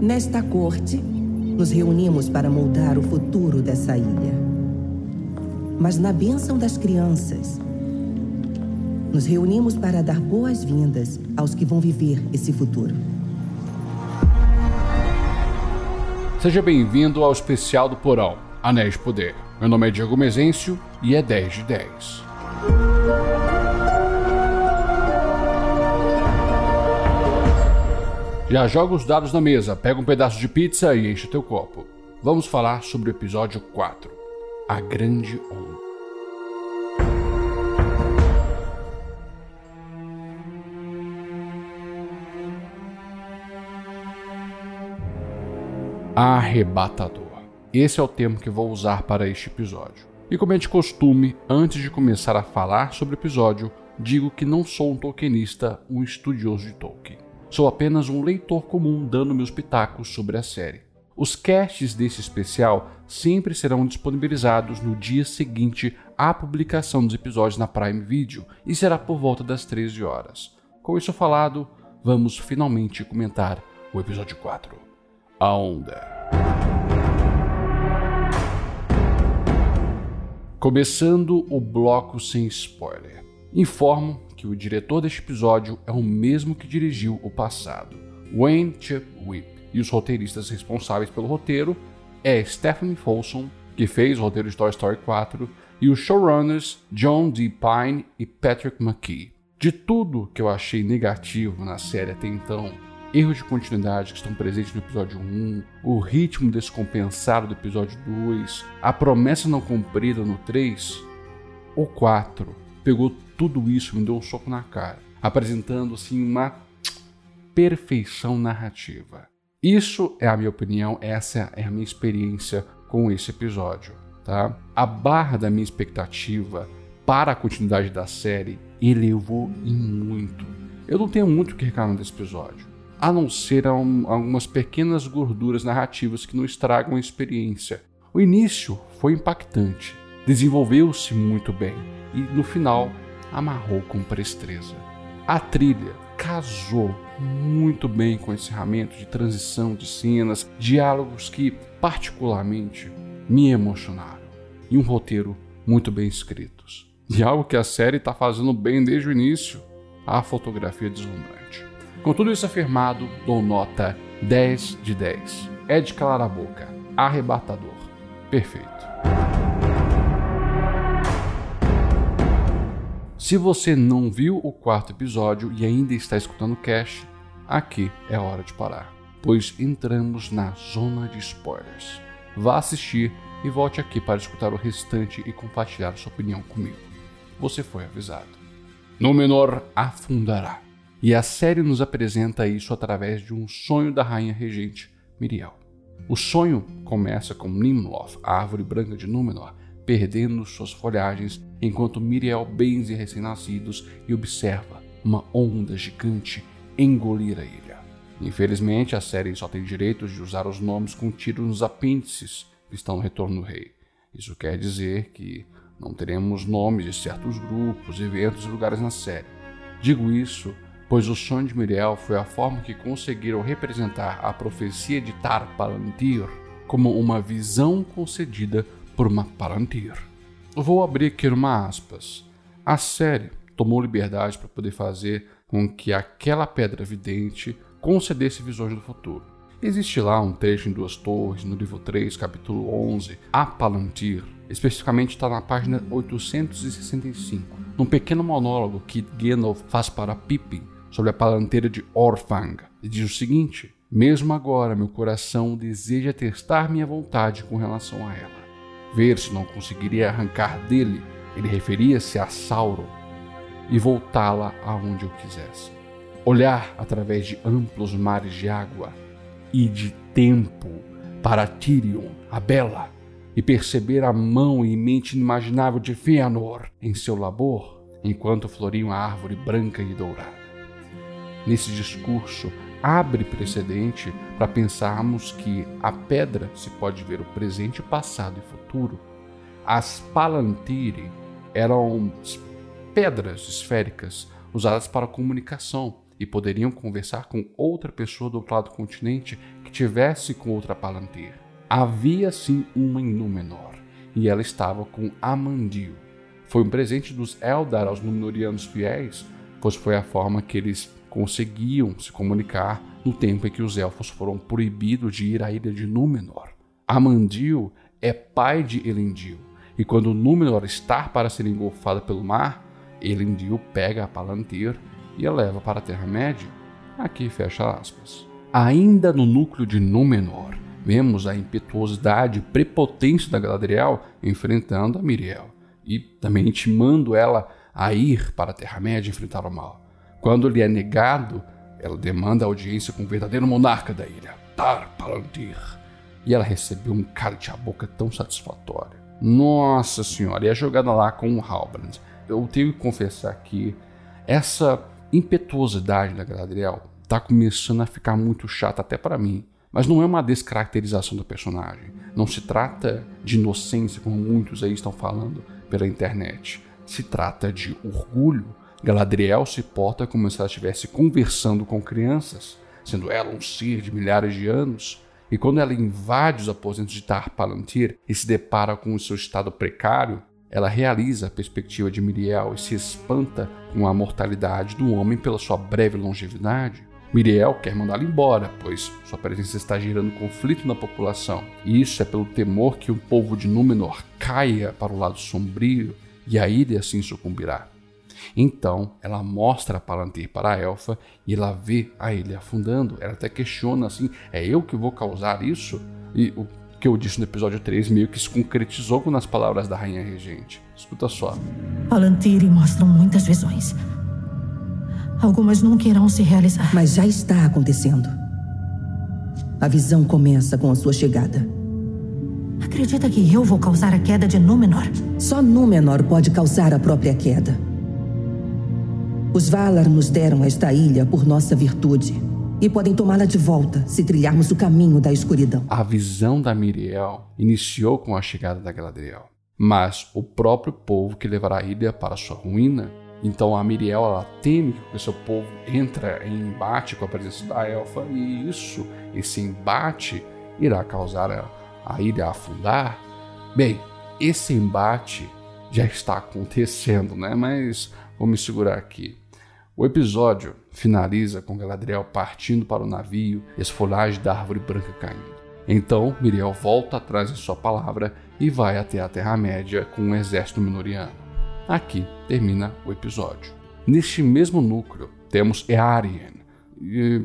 Nesta corte, nos reunimos para moldar o futuro dessa ilha. Mas na bênção das crianças, nos reunimos para dar boas-vindas aos que vão viver esse futuro. Seja bem-vindo ao especial do Porão, Anéis de Poder. Meu nome é Diego Mezencio e é 10 de 10. Já joga os dados na mesa, pega um pedaço de pizza e enche teu copo. Vamos falar sobre o episódio 4, A Grande Onda. Arrebatador. Esse é o termo que vou usar para este episódio. E como é de costume, antes de começar a falar sobre o episódio, digo que não sou um tolkienista, um estudioso de Tolkien. Sou apenas um leitor comum dando meus pitacos sobre a série. Os casts desse especial sempre serão disponibilizados no dia seguinte à publicação dos episódios na Prime Video e será por volta das 13 horas. Com isso falado, vamos finalmente comentar o episódio 4. A Onda. Começando o bloco sem spoiler. Informo que o diretor deste episódio é o mesmo que dirigiu o passado, Wayne Chip Whip, e os roteiristas responsáveis pelo roteiro é Stephanie Folsom, que fez o roteiro de Toy Story 4, e os showrunners John D. Pine e Patrick McKee. De tudo que eu achei negativo na série até então, erros de continuidade que estão presentes no episódio 1, o ritmo descompensado do episódio 2, a promessa não cumprida no 3, o 4 pegou tudo isso me deu um soco na cara, apresentando assim uma perfeição narrativa. Isso é a minha opinião, essa é a minha experiência com esse episódio, tá? A barra da minha expectativa para a continuidade da série elevou em muito. Eu não tenho muito o que reclamar desse episódio, a não ser algumas pequenas gorduras narrativas que não estragam a experiência. O início foi impactante, desenvolveu-se muito bem e no final amarrou com presteza. A trilha casou muito bem com o encerramento de transição de cenas, diálogos que, particularmente, me emocionaram, e um roteiro muito bem escritos. E algo que a série está fazendo bem desde o início, a fotografia deslumbrante. Com tudo isso afirmado, dou nota 10 de 10. É de calar a boca, arrebatador, perfeito. Se você não viu o quarto episódio e ainda está escutando o cast, aqui é hora de parar, pois entramos na zona de spoilers. Vá assistir e volte aqui para escutar o restante e compartilhar sua opinião comigo. Você foi avisado. Númenor afundará. E a série nos apresenta isso através de um sonho da rainha regente, Miriel. O sonho começa com Nimloth, a árvore branca de Númenor, perdendo suas folhagens enquanto Miriel benze recém-nascidos e observa uma onda gigante engolir a ilha. Infelizmente, a série só tem direitos de usar os nomes contidos nos apêndices que estão no Retorno do Rei. Isso quer dizer que não teremos nomes de certos grupos, eventos e lugares na série. Digo isso pois o sonho de Miriel foi a forma que conseguiram representar a profecia de Tar Palantir como uma visão concedida por uma Palantir. Vou abrir aqui uma aspas. A série tomou liberdade para poder fazer com que aquela pedra vidente concedesse visões do futuro. Existe lá um trecho em Duas Torres, no livro 3, capítulo 11, A Palantir. Especificamente está na página 865, num pequeno monólogo que Gandalf faz para Pippin sobre a palanteira de Orfang. E diz o seguinte: Mesmo agora, meu coração deseja testar minha vontade com relação a ela ver se não conseguiria arrancar dele, ele referia-se a Sauron, e voltá-la aonde eu quisesse. Olhar através de amplos mares de água e de tempo para Tirion, a Bela, e perceber a mão e mente inimaginável de Fëanor em seu labor, enquanto floria uma árvore branca e dourada. Nesse discurso, abre precedente para pensarmos que a pedra se pode ver o presente, passado e futuro. As palantiri eram pedras esféricas usadas para comunicação e poderiam conversar com outra pessoa do outro lado do continente que tivesse com outra Palantir. Havia sim uma em Númenor, e ela estava com Amandil. Foi um presente dos Eldar aos Númenóreanos fiéis, pois foi a forma que eles conseguiam se comunicar no tempo em que os elfos foram proibidos de ir à ilha de Númenor. Amandil é pai de Elendil, e quando Númenor está para ser engolfada pelo mar, Elendil pega a Palantir e a leva para a Terra-média. Aqui fecha aspas. Ainda no núcleo de Númenor, vemos a impetuosidade e prepotência da Galadriel enfrentando a Miriel e também intimando ela a ir para a Terra-média enfrentar o mal. Quando lhe é negado, ela demanda audiência com o verdadeiro monarca da ilha, Tar Palantir. E ela recebeu um cálice à boca tão satisfatório. Nossa senhora, e a jogada lá com o Halbrand. Eu tenho que confessar que essa impetuosidade da Galadriel tá começando a ficar muito chata até para mim. Mas não é uma descaracterização do personagem. Não se trata de inocência, como muitos aí estão falando pela internet. Se trata de orgulho. Galadriel se porta como se ela estivesse conversando com crianças, sendo ela um ser de milhares de anos. E quando ela invade os aposentos de Tar Palantir e se depara com o seu estado precário, ela realiza a perspectiva de Miriel e se espanta com a mortalidade do homem pela sua breve longevidade. Miriel quer mandá-lo embora, pois sua presença está gerando conflito na população. E isso é pelo temor que o povo de Númenor caia para o lado sombrio e a ilha assim sucumbirá. Então ela mostra a Palantir para a elfa e ela vê a ilha afundando. Ela até questiona assim: é eu que vou causar isso? E o que eu disse no episódio 3 meio que se concretizou nas palavras da Rainha Regente. Escuta só. Palantiri mostram muitas visões. Algumas nunca irão se realizar. Mas já está acontecendo. A visão começa com a sua chegada. Acredita que eu vou causar a queda de Númenor? Só Númenor pode causar a própria queda. Os Valar nos deram esta ilha por nossa virtude e podem tomá-la de volta se trilharmos o caminho da escuridão. A visão da Miriel iniciou com a chegada da Galadriel, mas o próprio povo que levará a ilha para sua ruína. Então a Miriel ela teme que o seu povo entra em embate com a presença da elfa e isso, esse embate, irá causar a, a ilha a afundar. Bem, esse embate já está acontecendo, né? Mas vou me segurar aqui. O episódio finaliza com Galadriel partindo para o navio e as folhagens da árvore branca caindo. Então Miriel volta atrás de sua palavra e vai até a Terra-média com um exército minoriano. Aqui termina o episódio. Neste mesmo núcleo temos Earien. E,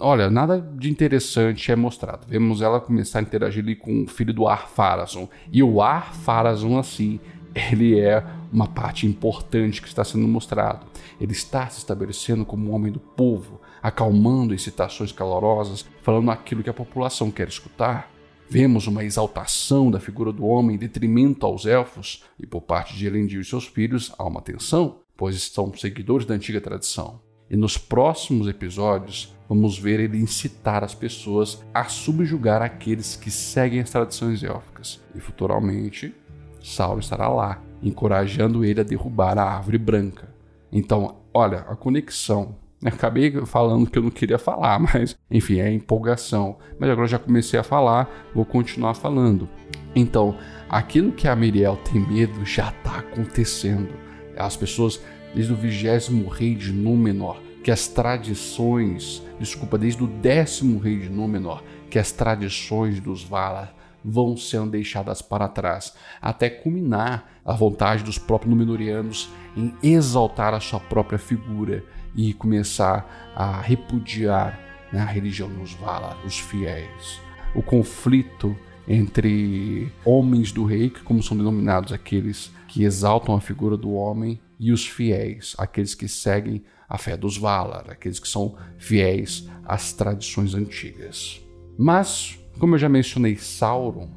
olha, nada de interessante é mostrado. Vemos ela começar a interagir ali com o filho do Ar-Pharazôn. E o Ar-Pharazôn, assim, ele é uma parte importante que está sendo mostrado. Ele está se estabelecendo como um homem do povo, acalmando excitações calorosas, falando aquilo que a população quer escutar. Vemos uma exaltação da figura do homem em detrimento aos elfos, e por parte de Elendil e seus filhos há uma tensão, pois são seguidores da antiga tradição. E nos próximos episódios, vamos ver ele incitar as pessoas a subjugar aqueles que seguem as tradições élficas. E futuramente, Saulo estará lá, encorajando ele a derrubar a árvore branca. Então, olha, a conexão. Acabei falando que eu não queria falar, mas enfim, é empolgação. Mas agora já comecei a falar, vou continuar falando. Então, aquilo que a Miriel tem medo já está acontecendo. As pessoas, desde o vigésimo rei de Númenor, que as tradições, desculpa, desde o décimo rei de Númenor, que as tradições dos Valar vão sendo deixadas para trás, até culminar a vontade dos próprios Númenóreanos em exaltar a sua própria figura e começar a repudiar né, a religião dos Valar, os fiéis. O conflito entre homens do rei, que como são denominados aqueles que exaltam a figura do homem, e os fiéis, aqueles que seguem a fé dos Valar, aqueles que são fiéis às tradições antigas. Mas como eu já mencionei Sauron,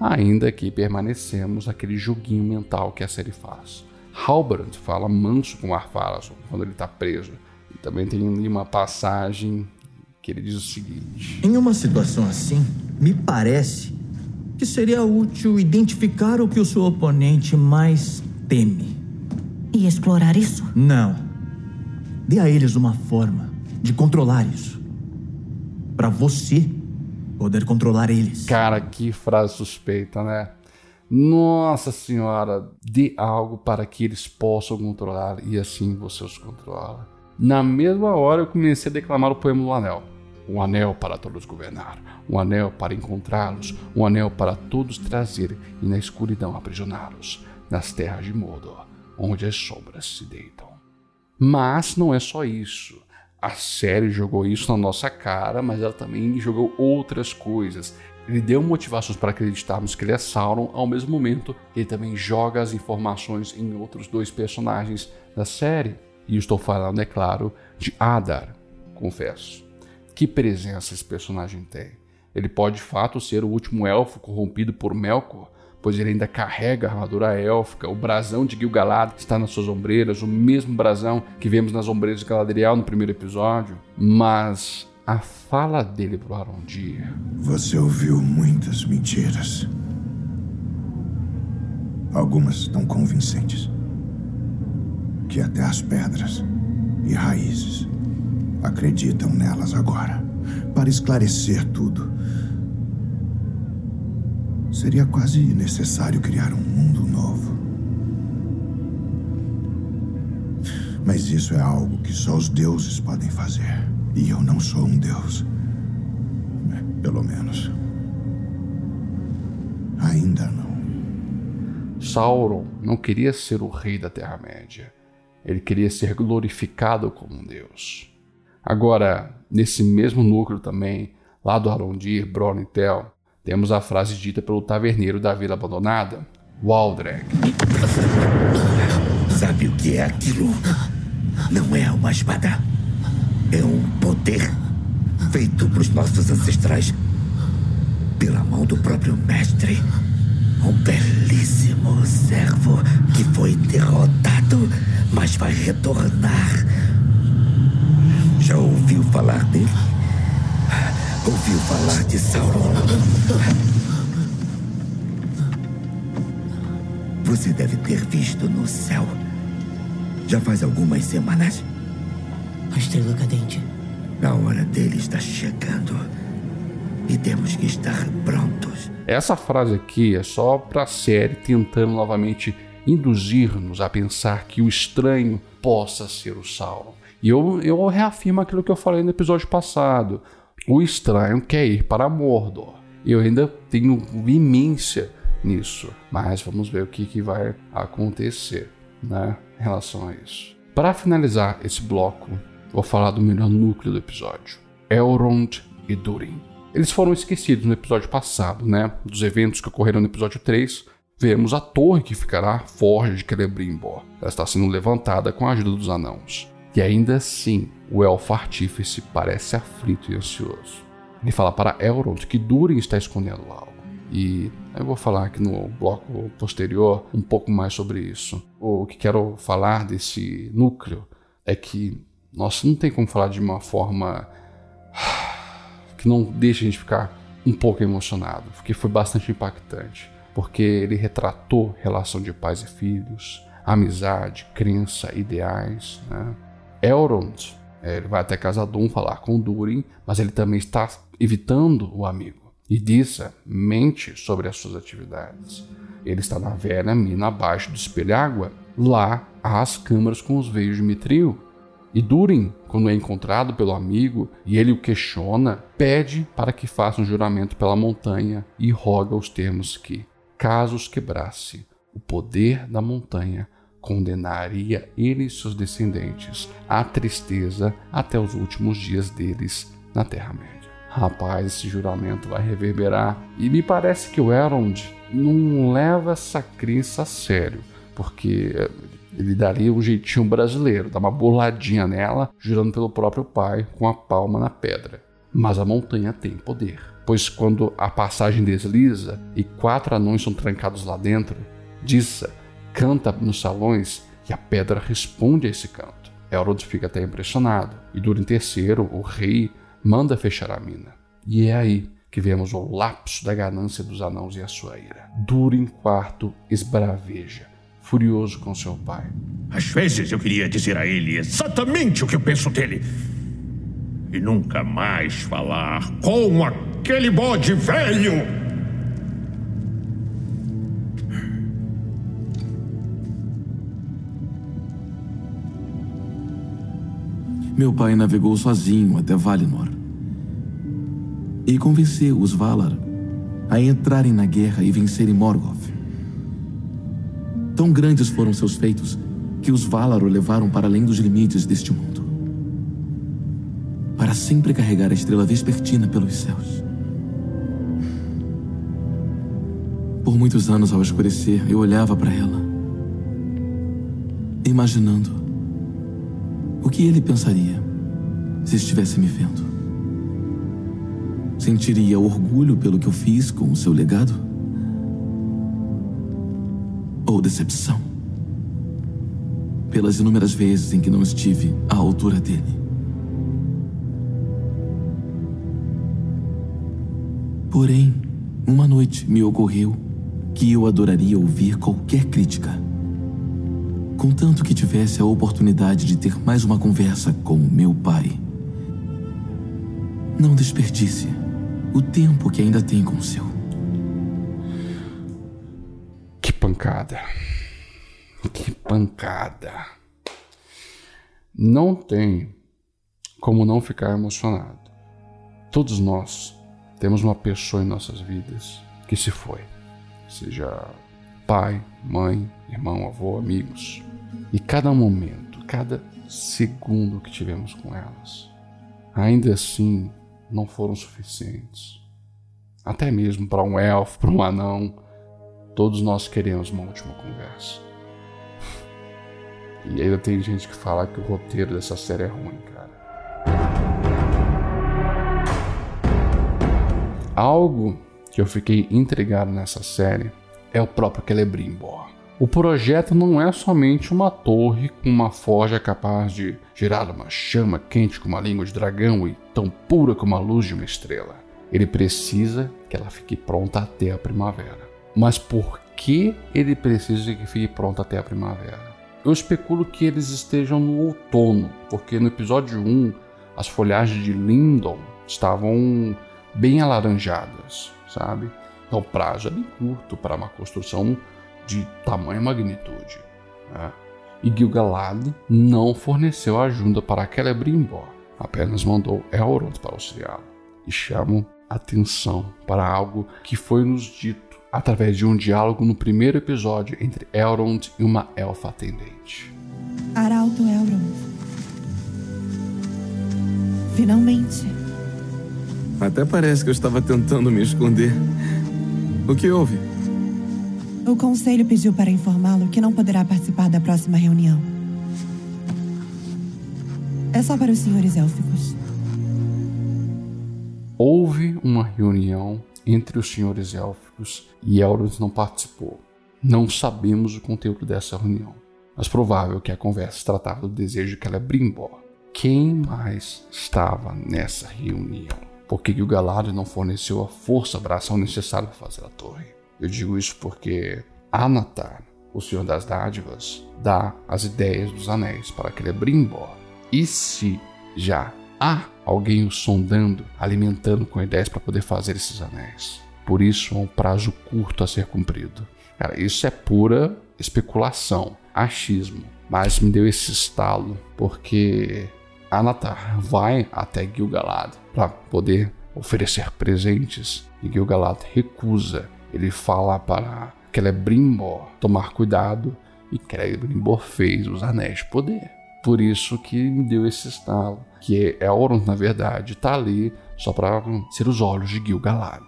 ainda que permanecemos aquele joguinho mental que a série faz. Halbrand fala manso com Ar-Pharazôn quando ele está preso. E também tem ali uma passagem que ele diz o seguinte: Em uma situação assim, me parece que seria útil identificar o que o seu oponente mais teme. E explorar isso? Não. Dê a eles uma forma de controlar isso. Para você poder controlar eles. Cara, que frase suspeita, né? Nossa senhora, dê algo para que eles possam controlar e assim você os controla. Na mesma hora eu comecei a declamar o poema do Anel. Um anel para todos governar, um anel para encontrá-los, um anel para todos trazer e na escuridão aprisioná-los, nas terras de Mordor, onde as sombras se deitam. Mas não é só isso. A série jogou isso na nossa cara, mas ela também jogou outras coisas. Ele deu motivações para acreditarmos que ele é Sauron, ao mesmo momento que ele também joga as informações em outros dois personagens da série. E estou falando, é claro, de Adar, confesso. Que presença esse personagem tem. Ele pode de fato ser o último elfo corrompido por Melkor, pois ele ainda carrega a armadura élfica, o brasão de Gil-galad está nas suas ombreiras, o mesmo brasão que vemos nas ombreiras de Galadriel no primeiro episódio, mas a fala dele pro Arondir... Você ouviu muitas mentiras. Algumas tão convincentes que até as pedras e raízes acreditam nelas agora. Para esclarecer tudo, seria quase necessário criar um mundo novo. Mas isso é algo que só os deuses podem fazer. E eu não sou um deus. Pelo menos. Ainda não. Sauron não queria ser o rei da Terra-média. Ele queria ser glorificado como um deus. Agora, nesse mesmo núcleo também, lá do Arondir, Bronn e Tel, temos a frase dita pelo taverneiro da vila abandonada, Waldreg. Sabe o que é aquilo? Não é uma espada. É um poder feito pelos nossos ancestrais pela mão do próprio mestre. Um belíssimo servo que foi derrotado, mas vai retornar já ouviu falar dele? Ouviu falar de Sauron? Você deve ter visto no céu. Já faz algumas semanas. A estrela cadente. A hora dele está chegando. E temos que estar prontos. Essa frase aqui é só para a série tentando novamente induzir-nos a pensar que o estranho possa ser o Sauron. E eu, eu reafirmo aquilo que eu falei no episódio passado. O estranho quer ir para Mordor. Eu ainda tenho imensão nisso. Mas vamos ver o que, que vai acontecer né, em relação a isso. Para finalizar esse bloco, vou falar do melhor núcleo do episódio: Elrond e Durin. Eles foram esquecidos no episódio passado, né? Dos eventos que ocorreram no episódio 3. Vemos a torre que ficará forja de Celebrimbor. Ela está sendo levantada com a ajuda dos anãos. E ainda assim, o elfo artífice parece aflito e ansioso. Ele fala para Elrond que Durin está escondendo algo. E eu vou falar aqui no bloco posterior um pouco mais sobre isso. O que quero falar desse núcleo é que, nossa, não tem como falar de uma forma que não deixa a gente ficar um pouco emocionado, porque foi bastante impactante. Porque ele retratou relação de pais e filhos, amizade, crença, ideais, né? Elrond é, ele vai até Casadum falar com Durin, mas ele também está evitando o amigo. E Dissa mente sobre as suas atividades. Ele está na velha mina abaixo do espelho água. Lá há as câmaras com os veios de Mitril. E Durin, quando é encontrado pelo amigo e ele o questiona, pede para que faça um juramento pela montanha e roga os termos que, caso os quebrasse, o poder da montanha condenaria ele e seus descendentes à tristeza até os últimos dias deles na Terra-média. Rapaz, esse juramento vai reverberar e me parece que o Elrond não leva essa crença a sério, porque ele daria um jeitinho brasileiro, dar uma boladinha nela, jurando pelo próprio pai com a palma na pedra. Mas a montanha tem poder, pois quando a passagem desliza e quatro anões são trancados lá dentro, Dissa canta nos salões e a pedra responde a esse canto. Elrond fica até impressionado e Durin III, o rei, manda fechar a mina. E é aí que vemos o lapso da ganância dos anãos e a sua ira. Durin IV esbraveja, furioso com seu pai. Às vezes eu queria dizer a ele exatamente o que eu penso dele. e nunca mais falar com aquele bode velho. Meu pai navegou sozinho até Valinor e convenceu os Valar a entrarem na guerra e vencerem Morgoth. Tão grandes foram seus feitos que os Valar o levaram para além dos limites deste mundo. Para sempre carregar a estrela vespertina pelos céus. Por muitos anos, ao escurecer, eu olhava para ela, imaginando o que ele pensaria se estivesse me vendo. Sentiria orgulho pelo que eu fiz com o seu legado? Ou decepção? Pelas inúmeras vezes em que não estive à altura dele. Porém, uma noite me ocorreu que eu adoraria ouvir qualquer crítica. Contanto que tivesse a oportunidade de ter mais uma conversa com meu pai. Não desperdice o tempo que ainda tem com o seu. Que pancada. Que pancada. Não tem como não ficar emocionado. Todos nós temos uma pessoa em nossas vidas que se foi. Seja pai, mãe, irmão, avô, amigos. E cada momento, cada segundo que tivemos com elas, ainda assim não foram suficientes. Até mesmo para um elfo, para um anão, todos nós queremos uma última conversa. E ainda tem gente que fala que o roteiro dessa série é ruim, cara. Algo que eu fiquei intrigado nessa série é o próprio Celebrimbor. O projeto não é somente uma torre com uma forja capaz de gerar uma chama quente com uma língua de dragão e tão pura como a luz de uma estrela. Ele precisa que ela fique pronta até a primavera. Mas por que ele precisa que fique pronta até a primavera? Eu especulo que eles estejam no outono, porque no episódio 1 as folhagens de Lindon estavam bem alaranjadas, sabe? Então o prazo é bem curto para uma construção de tamanha magnitude. Né? E Gil-galad não forneceu ajuda para Celebrimbor, apenas mandou Elrond para auxiliá-lo. E chamo atenção para algo que foi nos dito através de um diálogo no primeiro episódio entre Elrond e uma elfa atendente. Arauto Elrond. Finalmente. Até parece que eu estava tentando me esconder. O que houve? O conselho pediu para informá-lo que não poderá participar da próxima reunião. É só para os senhores élficos. Houve uma reunião entre os senhores élficos e Elrond não participou. Não sabemos o conteúdo dessa reunião, mas provável que a conversa tratava do desejo que ela é. Quem mais estava nessa reunião? Por que o Galadriel não forneceu a força abração necessária para fazer a torre? Eu digo isso porque Anatar, o Senhor das Dádivas, dá as ideias dos anéis para Celebrimbor. E se já há alguém o sondando, alimentando com ideias para poder fazer esses anéis? Por isso, há um prazo curto a ser cumprido. Cara, isso é pura especulação, achismo. Mas me deu esse estalo porque Anatar vai até Gil-galad para poder oferecer presentes e Gil-galad recusa. Ele fala para Celebrimbor tomar cuidado e Celebrimbor fez os anéis de poder. Por isso que me deu esse estalo, que Elrond na verdade está ali só para ser os olhos de Gil-galad.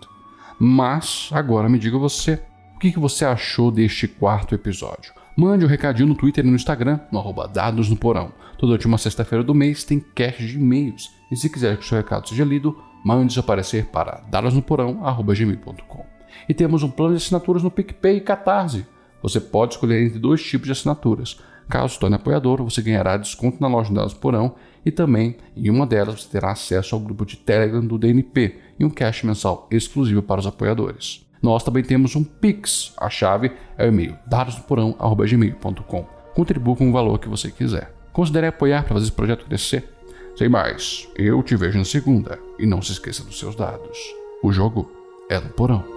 Mas agora me diga você, o que você achou deste quarto episódio? Mande um recadinho no Twitter e no Instagram, no arroba Dados no Porão. Toda última sexta-feira do mês tem cache de e-mails. E se quiser que o seu recado seja lido, mande seu parecer para dadosnoporão.gmail.com. E temos um plano de assinaturas no PicPay e Catarse. Você pode escolher entre dois tipos de assinaturas. Caso se torne apoiador, você ganhará desconto na loja Dados Porão e também, em uma delas, você terá acesso ao grupo de Telegram do DNP e um cache mensal exclusivo para os apoiadores. Nós também temos um Pix. A chave é o e-mail dadosdoporão.gmail.com. Contribua com o valor que você quiser. Considere apoiar para fazer esse projeto crescer. Sem mais, eu te vejo na segunda e não se esqueça dos seus dados. O jogo é no porão.